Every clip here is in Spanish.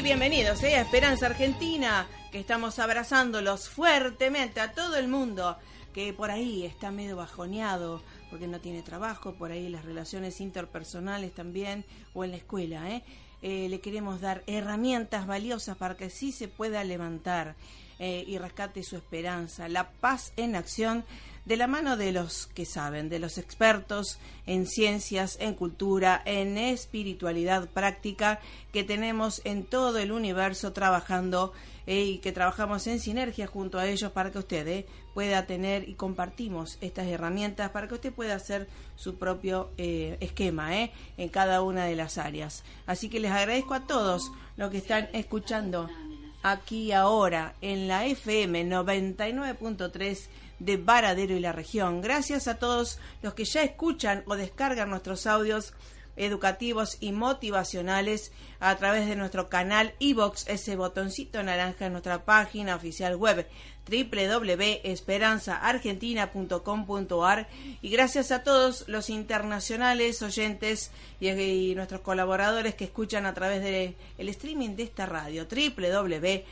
Bienvenidos ¿eh? a Esperanza Argentina, que estamos abrazándolos fuertemente a todo el mundo que por ahí está medio bajoneado porque no tiene trabajo, por ahí las relaciones interpersonales también, o en la escuela. ¿eh? Eh, le queremos dar herramientas valiosas para que sí se pueda levantar eh, y rescate su esperanza. La paz en acción de la mano de los que saben, de los expertos en ciencias, en cultura, en espiritualidad práctica que tenemos en todo el universo trabajando eh, y que trabajamos en sinergia junto a ellos para que usted eh, pueda tener y compartimos estas herramientas para que usted pueda hacer su propio eh, esquema en cada una de las áreas. Así que les agradezco a todos los que están escuchando aquí ahora en la FM 99.3 de Varadero y la región. Gracias a todos los que ya escuchan o descargan nuestros audios educativos y motivacionales a través de nuestro canal iBox, ese botoncito naranja en nuestra página oficial web www.esperanzaargentina.com.ar y gracias a todos los internacionales oyentes y, nuestros colaboradores que escuchan a través del el streaming de esta radio www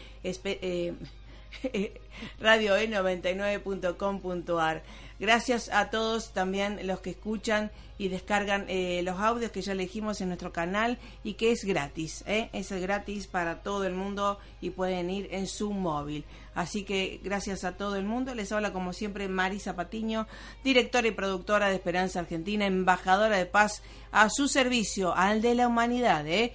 radio e99.com.ar. Gracias a todos también los que escuchan y descargan eh, los audios que ya elegimos en nuestro canal y que es gratis, ¿eh? es gratis para todo el mundo y pueden ir en su móvil. Así que gracias a todo el mundo. Les habla como siempre Marisa Patiño, directora y productora de Esperanza Argentina, embajadora de paz a su servicio, al de la humanidad. ¿eh?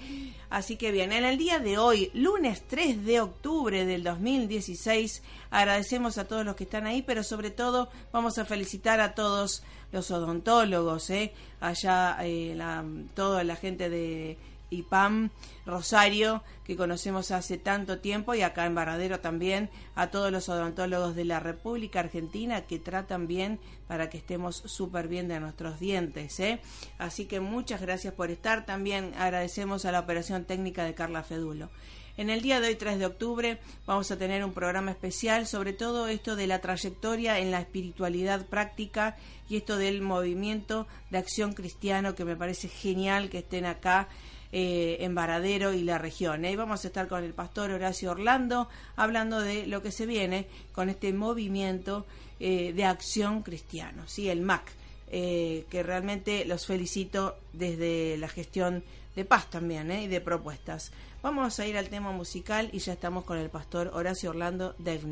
Así que bien, en el día de hoy, lunes 3 de octubre del 2016, agradecemos a todos los que están ahí, pero sobre todo vamos a felicitar a todos los odontólogos, ¿eh? allá eh, toda la gente de IPAM Rosario, que conocemos hace tanto tiempo, y acá en Varadero también, a todos los odontólogos de la República Argentina que tratan bien para que estemos súper bien de nuestros dientes. ¿eh? Así que muchas gracias por estar. También agradecemos a la operación técnica de Carla Fedulo. En el día de hoy, 3 de octubre, vamos a tener un programa especial sobre todo esto de la trayectoria en la espiritualidad práctica y esto del movimiento de acción cristiano que me parece genial que estén acá eh, en Varadero y la región. ¿eh? Vamos a estar con el pastor Horacio Orlando hablando de lo que se viene con este movimiento eh, de acción cristiano, ¿sí? el MAC, que realmente los felicito desde la gestión de paz también y de propuestas. Vamos a ir al tema musical y ya estamos con el pastor Horacio Orlando del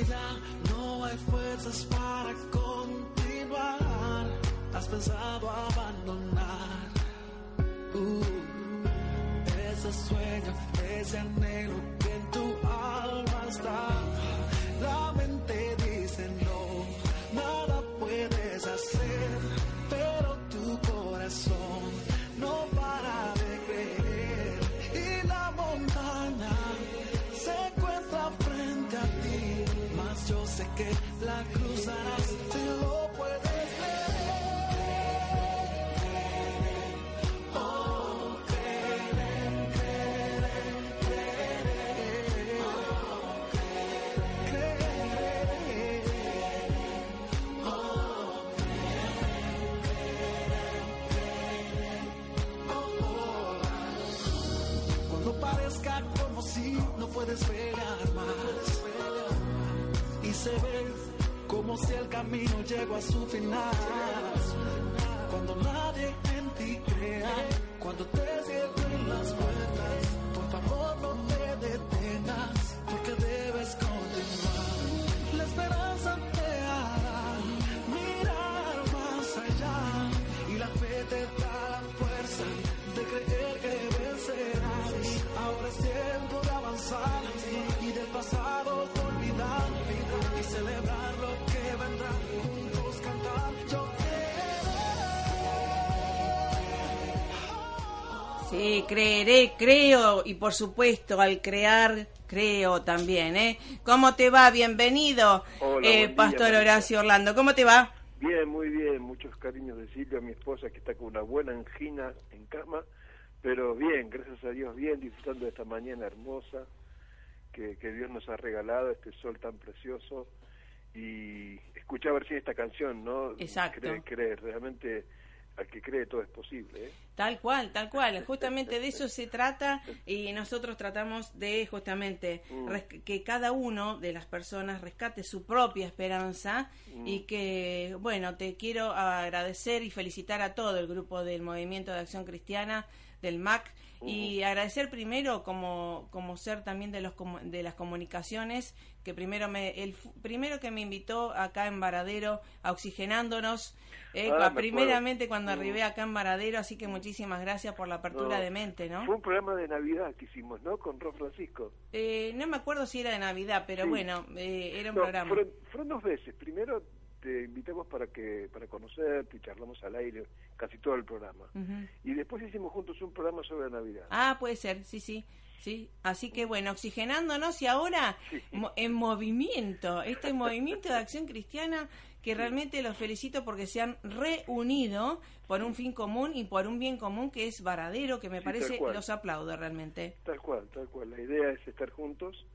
Ya no hay fuerzas para continuar. Has pensado abandonar. Uh, ese sueño, ese anhelo más y se ve como si el camino llegó a su final. Celebrar lo que vendrá. Juntos cantar, yo Sí, creeré, creo y por supuesto al crear creo también, ¿eh? ¿Cómo te va? Bienvenido, Hola, eh, día, Pastor Marisa. Horacio Orlando. ¿Cómo te va? Bien, muy bien, muchos cariños de Silvia, mi esposa, que está con una buena angina en cama, pero bien, gracias a Dios, bien, disfrutando de esta mañana hermosa que, que Dios nos ha regalado, este sol tan precioso, y escuchaba recién esta canción, ¿no? Exacto. Cree, cree, realmente al que cree todo es posible, ¿eh? Tal cual, tal cual. Justamente de eso se trata y nosotros tratamos de justamente Mm. que cada uno de las personas rescate su propia esperanza Mm. y que, bueno, te quiero agradecer y felicitar a todo el grupo del Movimiento de Acción Cristiana del MAC y agradecer primero como, como ser también de los de las comunicaciones que primero me el primero que me invitó acá en Varadero a oxigenándonos eh, Ah, primeramente cuando arribé acá en Varadero así que muchísimas gracias por la apertura No, de mente no Fue un programa de Navidad que hicimos, ¿no? Con Ron Francisco. Eh, no me acuerdo si era de Navidad pero Sí. bueno eh, era un No, programa Fueron, fueron dos veces. Primero te invitamos para que para conocerte y charlamos al aire casi todo el programa. Y después hicimos juntos un programa sobre Navidad. Ah, puede ser, sí, sí, sí. Así que bueno, oxigenándonos y ahora Sí. mo- en movimiento, este movimiento de acción cristiana que realmente los felicito porque se han reunido por un fin común y por un bien común que es varadero, que me Sí, parece, los aplaudo realmente. Tal cual, tal cual. La idea es estar juntos,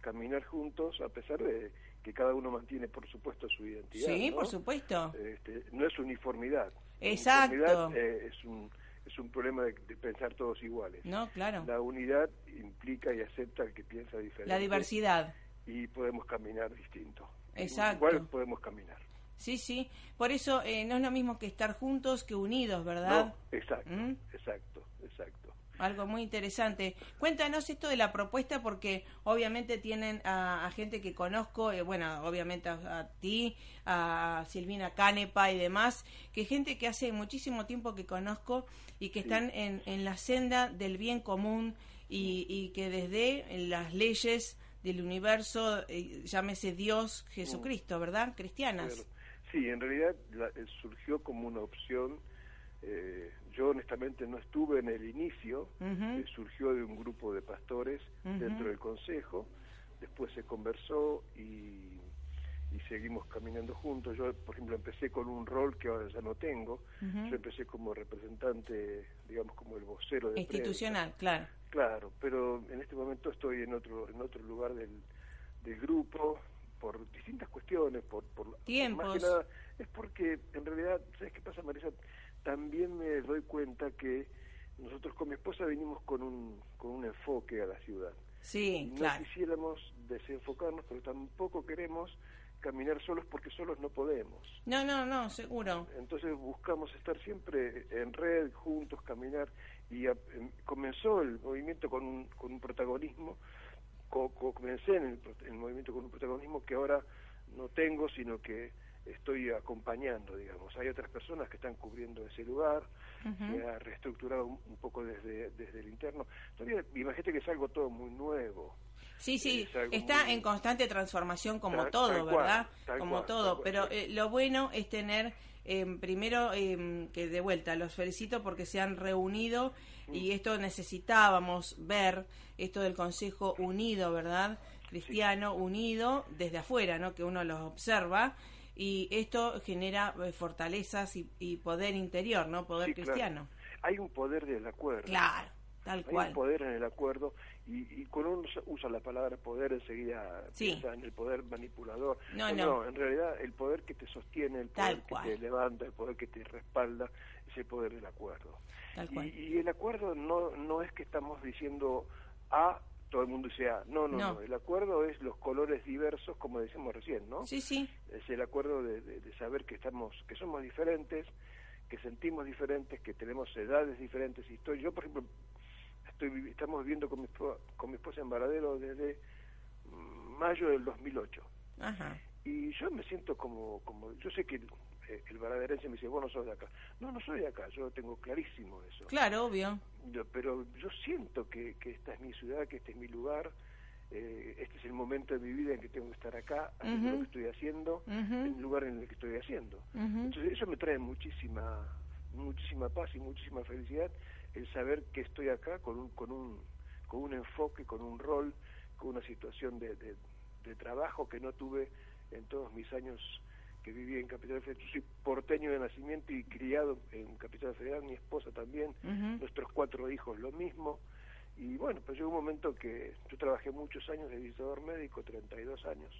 caminar juntos, a pesar de que cada uno mantiene, por supuesto, su identidad. Sí, ¿no? por supuesto. Este, no es uniformidad. Exacto. Uniformidad, eh, es un es un problema de, de pensar todos iguales. No, claro. La unidad implica y acepta al que piensa diferente. La diversidad. Y podemos caminar distinto. Exacto. Igual podemos caminar. Sí, sí. Por eso eh, no es lo mismo que estar juntos que unidos, ¿verdad? No, exacto, ¿Mm? exacto, exacto. Algo muy interesante. Cuéntanos esto de la propuesta porque obviamente tienen a, a gente que conozco, eh, bueno, obviamente a, a ti, a Silvina Canepa y demás, que gente que hace muchísimo tiempo que conozco y que están en, en la senda del bien común y, y que desde las leyes del universo, eh, llámese Dios, Jesucristo, ¿verdad? Cristianas. Sí, en realidad la- eh, surgió como una opción. eh, yo honestamente no estuve en el inicio, eh, surgió de un grupo de pastores dentro del consejo, después se conversó y, y seguimos caminando juntos. Yo, por ejemplo, empecé con un rol que ahora ya no tengo. Yo empecé como representante, digamos, como el vocero de Institucional, claro. prensa. Claro, pero en este momento estoy en otro en otro lugar del, del grupo por distintas cuestiones, por, por por Tiempos. más que nada es porque en realidad, ¿sabes qué pasa, Marisa? También me doy cuenta que nosotros con mi esposa venimos con un con un enfoque a la ciudad. Sí, no claro. quisiéramos desenfocarnos, pero tampoco queremos caminar solos porque solos no podemos. No, no, no, seguro. Entonces buscamos estar siempre en red, juntos, caminar, Y em, comenzó el movimiento con un, con un protagonismo, comencé en el, movimiento con un protagonismo que ahora no tengo, sino que estoy acompañando, digamos. Hay otras personas que están cubriendo ese lugar, se ha reestructurado un, poco desde, desde el interno. Todavía, imagínate que es algo todo muy nuevo. Sí, sí, está en constante transformación como todo, ¿verdad? como todo, pero eh, lo bueno es tener, em, primero, em, que de vuelta, los felicito porque se han reunido y mm. esto necesitábamos ver, esto del Consejo Unido, ¿verdad? Cristiano unido desde afuera, ¿no? Que uno los observa y esto genera eh, fortalezas y, poder interior, ¿no? Poder cristiano. Hay un poder del acuerdo. Claro, tal cual. Hay un poder en el acuerdo y, cuando uno usa la palabra poder enseguida piensa en el poder manipulador. No, no, en realidad el poder que te sostiene, el poder que te levanta, el poder que te respalda, es el poder del acuerdo. Tal cual. Y, y el acuerdo no, no es que estamos diciendo A todo el mundo sea, no, no, no, el acuerdo es los colores diversos, como decíamos recién, ¿no? Sí, sí. Es el acuerdo de, de, saber que estamos, que somos diferentes, que sentimos diferentes, que tenemos edades diferentes, historias. Yo, por ejemplo, estoy estamos viviendo con mi, con mi esposa en Varadero desde mayo del 2008. Ajá. Y yo me siento como, como yo sé que el varaderense me dice, vos no sos de acá. No, no soy de acá, yo tengo clarísimo eso. Claro, obvio. pero yo siento que, que esta es mi ciudad, que este es mi lugar, eh, este es el momento de mi vida en que tengo que estar acá, haciendo lo que estoy haciendo, en el lugar en el que estoy haciendo. Entonces eso me trae muchísima muchísima paz y muchísima felicidad el saber que estoy acá con un, con un, con un enfoque, con un rol, con una situación de, de, de trabajo que no tuve en todos mis años que viví en Capital Federal. Yo soy porteño de nacimiento y criado en Capital Federal, mi esposa también, nuestros cuatro hijos lo mismo. Y bueno, pues llegó un momento que yo trabajé muchos años de visitador médico, 32 años.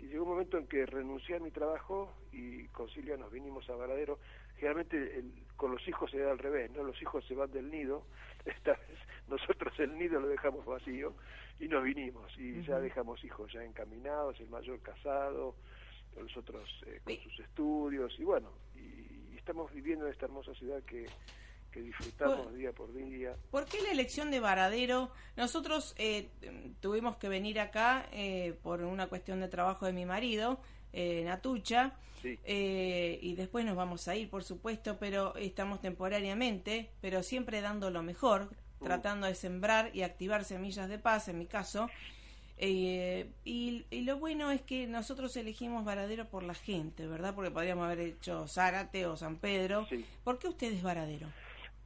Y llegó un momento en que renuncié a mi trabajo y con Silvia nos vinimos a Varadero. Generalmente con los hijos se da al revés, ¿no? Los hijos se van del nido, esta vez nosotros el nido lo dejamos vacío y nos vinimos. Y ya dejamos hijos ya encaminados, el mayor casado, los otros eh, con sus estudios y bueno, y, estamos viviendo en esta hermosa ciudad que, que disfrutamos día por día. ¿Por qué la elección de Varadero? Nosotros eh, tuvimos que venir acá eh, por una cuestión de trabajo de mi marido, en Atucha, y después nos vamos a ir, por supuesto, pero estamos temporariamente, pero siempre dando lo mejor, uh. tratando de sembrar y activar semillas de paz, en mi caso, eh, y, lo bueno es que nosotros elegimos Varadero por la gente, ¿verdad? Porque podríamos haber hecho Zárate o San Pedro. ¿Por qué usted es Varadero?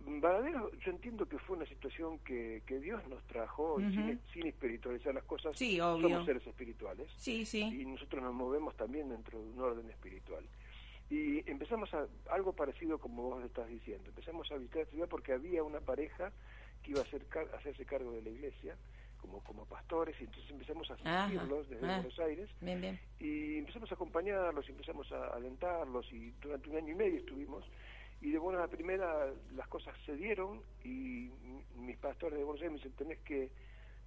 Varadero, yo entiendo que fue una situación que, que Dios nos trajo sin, espiritualizar las cosas. Sí, obvio. Somos seres espirituales. Sí, sí. Y nosotros nos movemos también dentro de un orden espiritual. Y empezamos a algo parecido como vos estás diciendo. Empezamos a visitar la ciudad porque había una pareja que iba a, hacer, a hacerse cargo de la iglesia como, como pastores y entonces empezamos a asistirlos desde ah, Buenos Aires. y empezamos a acompañarlos y empezamos a alentarlos y durante un año y medio estuvimos. Y de buena primera las cosas se dieron y mis pastores de Buenos Aires me dicen tenés que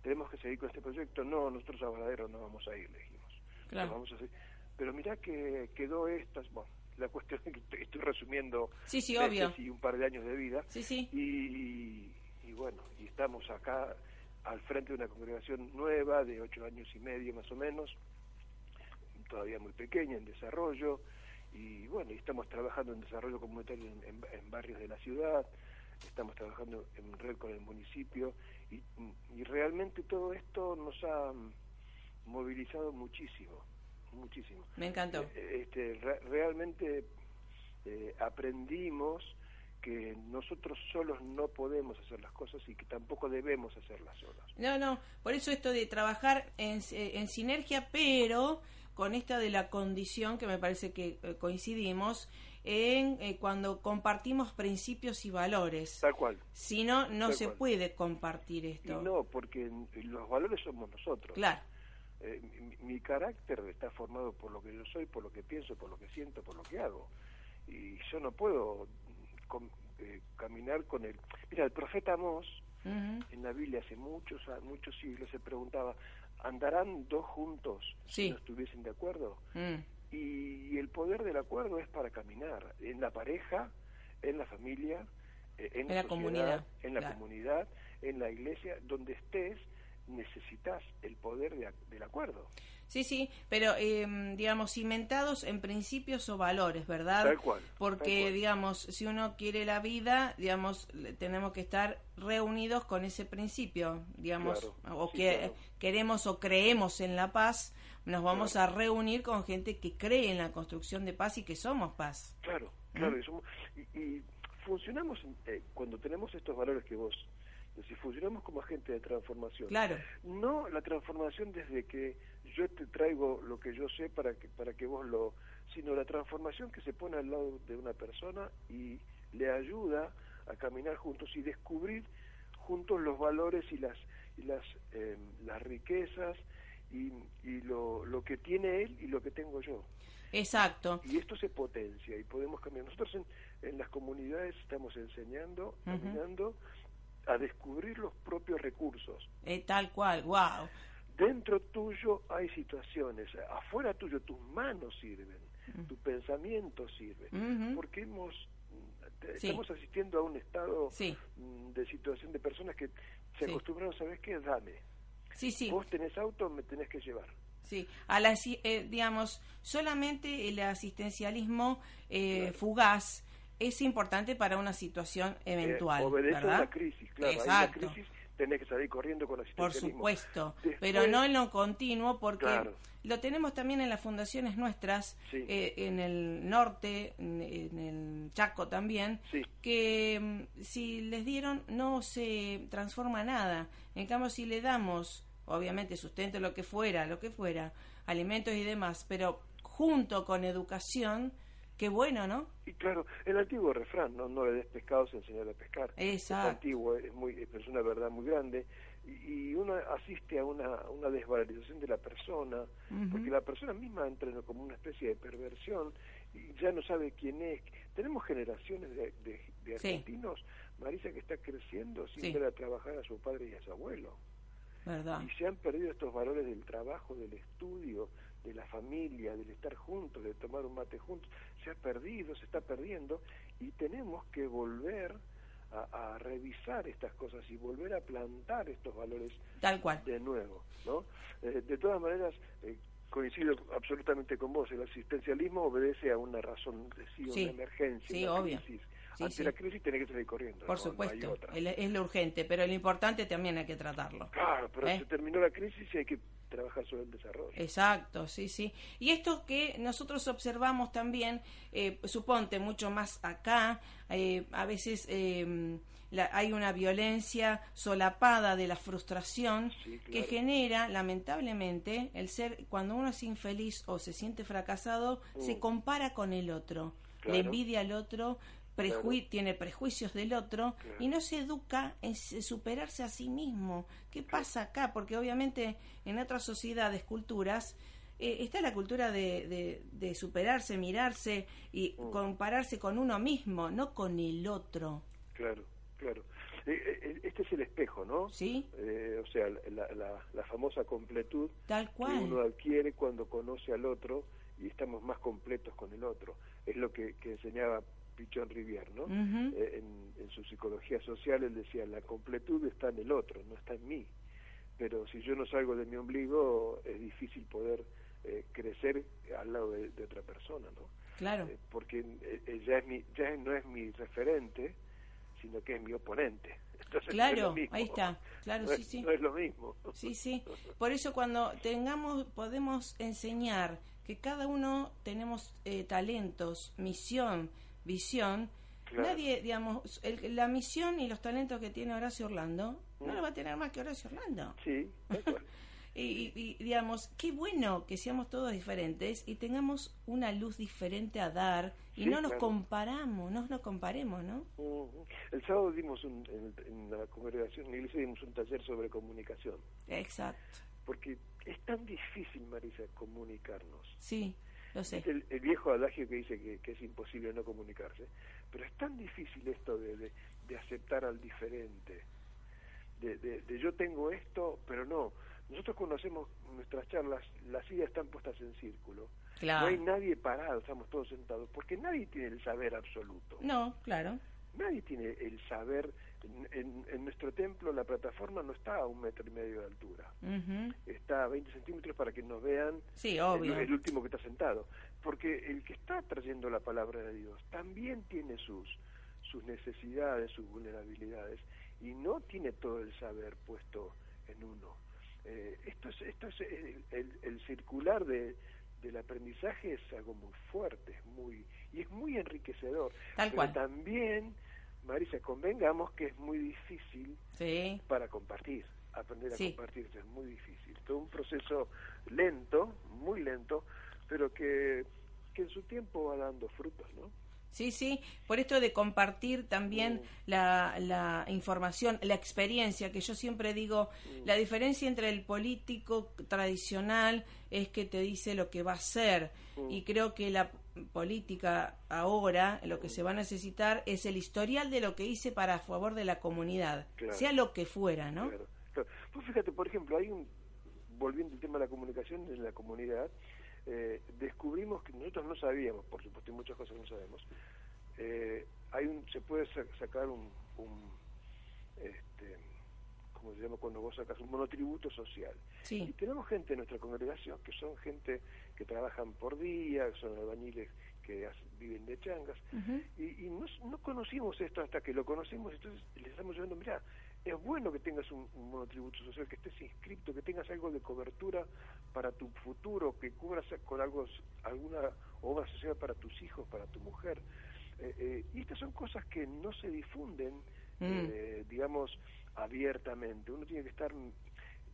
tenemos que seguir con este proyecto no nosotros a Varadero no vamos a ir le dijimos. Vamos a pero mirá que quedó estas bueno la cuestión es que estoy resumiendo sí, sí, obvio. y un par de años de vida. Sí, sí. y, y bueno y estamos acá al frente de una congregación nueva de ocho años y medio más o menos, todavía muy pequeña, en desarrollo, y bueno, estamos trabajando en desarrollo comunitario en, barrios de la ciudad, estamos trabajando en red con el municipio, y, realmente todo esto nos ha movilizado muchísimo, muchísimo. Me encantó. Eh, este, realmente eh, aprendimos que nosotros solos no podemos hacer las cosas y que tampoco debemos hacerlas solas. No, no, por eso esto de trabajar en, en sinergia, pero con esta de la condición que me parece que eh, coincidimos en eh, cuando compartimos principios y valores. Tal cual. Si no, no se puede compartir esto. no, porque los valores somos nosotros. Claro. Eh, mi, carácter está formado por lo que yo soy, por lo que pienso, por lo que siento, por lo que hago. Y yo no puedo eh, caminar con él. Mira, el profeta Amós, en la Biblia hace muchos, muchos siglos, se preguntaba, ¿andarán dos juntos si no estuviesen de acuerdo? Mm. Y, el poder del acuerdo es para caminar, en la pareja, en la familia, eh, en, En la sociedad, comunidad, en la claro. comunidad, en la iglesia, donde estés, necesitas el poder de del acuerdo. Sí, sí, pero eh, digamos, cimentados en principios o valores, ¿verdad? Tal cual, Porque, tal cual. digamos, si uno quiere la vida, digamos, tenemos que estar reunidos con ese principio, digamos, Claro, o sí, que claro. queremos o creemos en la paz, nos vamos a reunir con gente que cree en la construcción de paz y que somos paz. Claro, claro, y, somos- y- y funcionamos eh, cuando tenemos estos valores que vos decís, funcionamos como agente de transformación. Claro. No la transformación desde que yo te traigo lo que yo sé para que para que vos lo, sino la transformación que se pone al lado de una persona y le ayuda a caminar juntos y descubrir juntos los valores y las y las eh, las riquezas y, y lo, lo que tiene él y lo que tengo yo Exacto. y esto se potencia y podemos cambiar. Nosotros en, en las comunidades estamos enseñando, caminando a descubrir los propios recursos. Eh, tal cual, wow. Dentro tuyo hay situaciones, afuera tuyo tus manos sirven, tu pensamiento sirve, porque hemos Sí. estamos asistiendo a un estado Sí. mm, de situación de personas que se Sí. acostumbraron, ¿sabes qué? Dame. Sí, sí. Vos tenés auto, me tenés que llevar. Sí, a la, eh, digamos, solamente el asistencialismo eh, Claro. fugaz es importante para una situación eventual, Eh, obedece ¿verdad? a una crisis, claro. Exacto. Hay una crisis, tenés que salir corriendo con Por asistencialismo. supuesto, Después- pero no en lo continuo porque Claro. lo tenemos también en las fundaciones nuestras, Sí. eh, en el norte, en, en el Chaco también, Sí. que mm, si les dieron no se transforma nada. En cambio, si le damos, obviamente sustento, lo que fuera, lo que fuera, alimentos y demás, pero junto con educación, qué bueno, ¿no? Y claro, el antiguo refrán, no, no le des pescado, se enseñar a pescar. Exacto. Es antiguo, es, muy, es una verdad muy grande. Y, y uno asiste a una, una desvalorización de la persona, porque la persona misma entra en como una especie de perversión y ya no sabe quién es. Tenemos generaciones de, de- de Sí. argentinos, Marisa, que está creciendo sin Sí. ver a trabajar a su padre y a su abuelo. ¿Verdad? Y se han perdido estos valores del trabajo, del estudio, de la familia, del estar juntos, de tomar un mate juntos. Se ha perdido, se está perdiendo y tenemos que volver a, a revisar estas cosas y volver a plantar estos valores Tal cual. de nuevo, ¿no? Eh, de todas maneras, eh, coincido absolutamente con vos, el asistencialismo obedece a una razón de sí, Sí. una emergencia, Sí, una obvio. crisis. Ante la crisis tenés que salir corriendo. Por no- no hay supuesto, otra. el- es lo urgente, pero lo importante también hay que tratarlo. Claro, pero ¿Eh? se terminó la crisis y hay que trabajar sobre el desarrollo. Exacto, sí, sí. Y esto que nosotros observamos también, eh, suponte mucho más acá, eh, a veces eh, la- hay una violencia solapada de la frustración Sí, que genera, lamentablemente, el ser, cuando uno es infeliz o se siente fracasado, se compara con el otro, Mm. Claro. le envidia al otro. Tiene prejuicios del otro Claro. y no se educa en superarse a sí mismo. ¿Qué pasa acá? Porque obviamente en otras sociedades, culturas, eh, está la cultura de, de- de superarse, mirarse y Mm. compararse con uno mismo, no con el otro. Claro, claro. Eh, eh, Este es el espejo, ¿no? ¿Sí? Eh, o sea, la, la- la famosa completud Tal que uno cual. adquiere cuando conoce al otro y estamos más completos con el otro. Es lo que, que enseñaba Pichón Rivière, ¿no? Eh, en, en su psicología social él decía, la completud está en el otro, no está en mí. Pero si yo no salgo de mi ombligo, es difícil poder eh, crecer al lado de, de otra persona, ¿no? Claro. Eh, porque eh, ya, es mi, ya no es mi referente, sino que es mi oponente. Entonces, no es Claro, lo mismo. ahí está. Claro, no sí, es, sí. No es lo mismo. Sí, sí. Por eso cuando tengamos, podemos enseñar que cada uno tenemos eh, talentos, misión, visión. Claro. Nadie, digamos, el- la misión y los talentos que tiene Horacio Orlando no lo va a tener más que Horacio Orlando. Sí. Y, digamos, qué bueno que seamos todos diferentes y tengamos una luz diferente a dar y Sí, no nos claro. comparamos, no nos comparemos, ¿no? El sábado dimos un, en, en la congregación, en la iglesia dimos un taller sobre comunicación, Exacto. porque es tan difícil, Marisa, comunicarnos. Sí, lo sé. El, el viejo adagio que dice que, que es imposible no comunicarse, pero es tan difícil esto de, de, de aceptar al diferente, de, de, de yo tengo esto, pero no. Nosotros cuando hacemos nuestras charlas, las sillas están puestas en círculo. Claro. No hay nadie parado, estamos todos sentados, porque nadie tiene el saber absoluto. No, claro. Nadie tiene el saber. En, en, nuestro templo la plataforma no está a un metro y medio de altura, está a 20 centímetros para que nos vean sí, obvio. El, el, último que está sentado. Porque el que está trayendo la palabra de Dios también tiene sus, sus necesidades, sus vulnerabilidades, y no tiene todo el saber puesto en uno. Eh, esto es, esto es el, el circular de, del aprendizaje es algo muy fuerte, es muy y es muy enriquecedor. Tal Pero también, Marisa, convengamos que es muy difícil para compartir. Aprender a compartir es muy difícil. Todo un proceso lento, muy lento, pero que, que en su tiempo va dando frutos, ¿no? Sí, sí, por esto de compartir también mm. la, la, información, la experiencia, que yo siempre digo, mm. la diferencia entre el político tradicional es que te dice lo que va a hacer mm. y creo que la política ahora lo que se va a necesitar es el historial de lo que hice para a favor de la comunidad, sea lo que fuera, ¿no? Claro, Pues fíjate, por ejemplo, hay un, volviendo al tema de la comunicación en la comunidad, eh, descubrimos que nosotros no sabíamos, por supuesto, hay muchas cosas que no sabemos. Eh, hay un, se puede sacar un, un este, ¿cómo se llama cuando vos sacas un monotributo social? Y tenemos gente en nuestra congregación que son gente que trabajan por día, son albañiles que viven de changas, y, y no, no, conocimos esto hasta que lo conocimos, entonces les estamos llevando, mira, es bueno que tengas un, monotributo social, que estés inscrito, que tengas algo de cobertura para tu futuro, que cubras con algo, alguna obra social para tus hijos, para tu mujer. Eh, eh, y estas son cosas que no se difunden, mm. eh, digamos, abiertamente. Uno tiene que estar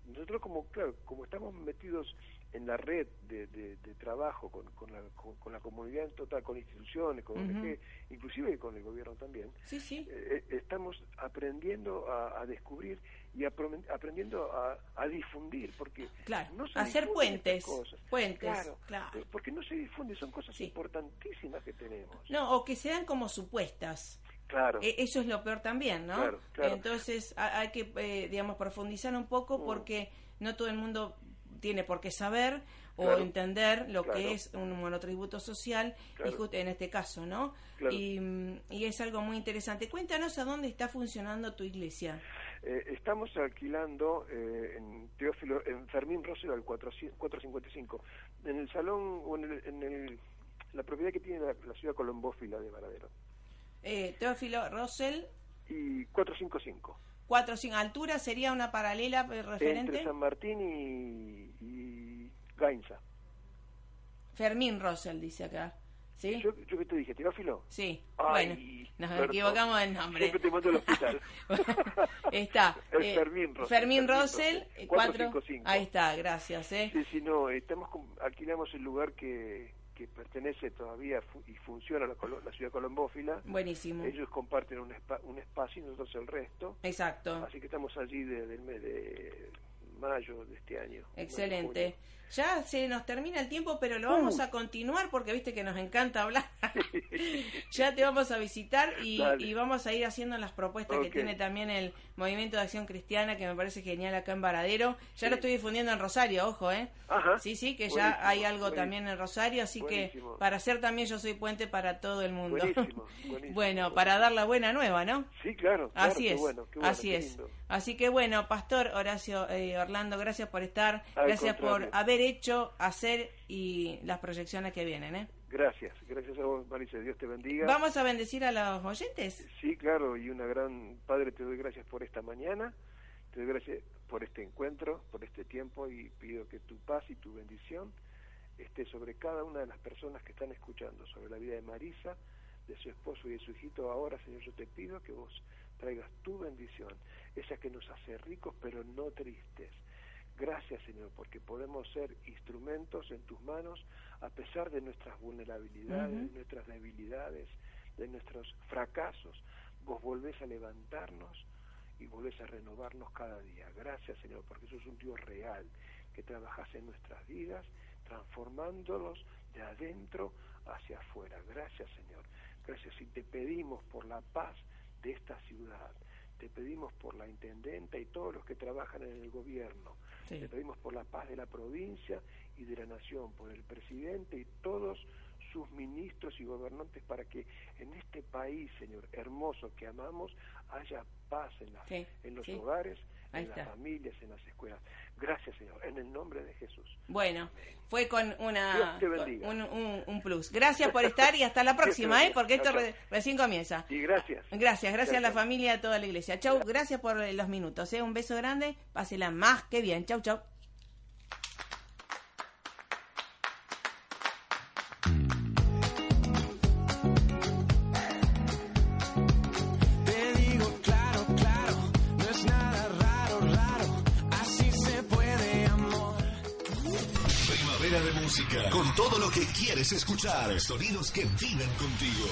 nosotros como claro como estamos metidos en la red de, de, trabajo con, con, la, con, la comunidad en total con instituciones con ONG, inclusive con el gobierno también sí, sí. Eh, eh, estamos aprendiendo a, descubrir y aprendiendo a, a, difundir porque claro no hacer puentes puentes claro, claro, eh, porque no se difunde son cosas importantísimas que tenemos no o que sean como supuestas Claro. E, eso es lo peor también, ¿no? Entonces hay que, eh, digamos, profundizar un poco mm. porque no todo el mundo tiene por qué saber o entender lo que es un monotributo social, y en este caso, ¿no? Y, y, es algo muy interesante. Cuéntanos a dónde está funcionando tu iglesia. Eh, estamos alquilando eh, en Teófilo, en Fermín Rosero al 455, en el salón o en, el, en el, la propiedad que tiene la, la ciudad colombófila de Varadero eh, Teófilo Rosell. Y 455. 45. ¿Altura sería una paralela eh, referente? Entre San Martín y, y Gainza. Fermín Rosell dice acá. ¿Sí? Yo, yo que te dije, Teófilo. Sí. bueno, nos equivocamos del nombre. Siempre te mando al hospital. está. Es eh, Fermín Rosell. Fermín Rosell, 455. Ahí está, gracias. ¿eh? Sí, sí, no, estamos, alquilamos el lugar que que pertenece todavía y funciona la, la ciudad colombófila. Buenísimo. Ellos comparten un, un espacio y nosotros el resto. Exacto. Así que estamos allí desde el mes de mayo de este año. Excelente. Ya se nos termina el tiempo, pero lo vamos a continuar porque viste que nos encanta hablar. ya te vamos a visitar y, vamos a ir haciendo las propuestas que tiene también el Movimiento de Acción Cristiana, que me parece genial acá en Varadero. Ya lo estoy difundiendo en Rosario, ojo, ¿eh? Sí, sí, que ya hay algo también en Rosario, así que para hacer también yo soy puente para todo el mundo. bueno, para dar la buena nueva, ¿no? Sí, claro. así es, así es. Así que bueno, Pastor Horacio eh, Orlando, gracias por estar, gracias por haber hecho, hacer y las proyecciones que vienen. ¿eh? Gracias, gracias a vos, Marisa, Dios te bendiga. ¿Vamos a bendecir a los oyentes? Sí, claro, y una gran Padre, te doy gracias por esta mañana, te doy gracias por este encuentro, por este tiempo y pido que tu paz y tu bendición esté sobre cada una de las personas que están escuchando, sobre la vida de Marisa, de su esposo y de su hijito. Ahora, Señor, yo te pido que vos traigas tu bendición, esa que nos hace ricos pero no tristes. Gracias Señor, porque podemos ser instrumentos en tus manos a pesar de nuestras vulnerabilidades, de nuestras debilidades, de nuestros fracasos. Vos volvés a levantarnos y volvés a renovarnos cada día. Gracias Señor, porque sos un Dios real, que trabajas en nuestras vidas, transformándolos de adentro hacia afuera. Gracias Señor. Gracias y te pedimos por la paz de esta ciudad. Te pedimos por la intendenta y todos los que trabajan en el gobierno. Te pedimos por la paz de la provincia y de la nación, por el presidente y todos sus ministros y gobernantes para que en este país, Señor, hermoso que amamos, haya paz en, la, en los hogares, en las familias, en las escuelas. Gracias, Señor, en el nombre de Jesús. Bueno, fue con una un, plus. Gracias por estar y hasta la próxima, ¿eh? porque esto recién comienza. Y gracias. Gracias, gracias, a la familia, a toda la iglesia. Chau, gracias por los minutos. ¿eh? Un beso grande, pásela más que bien. Chau, chau. Escuchar, sonidos que viven contigo.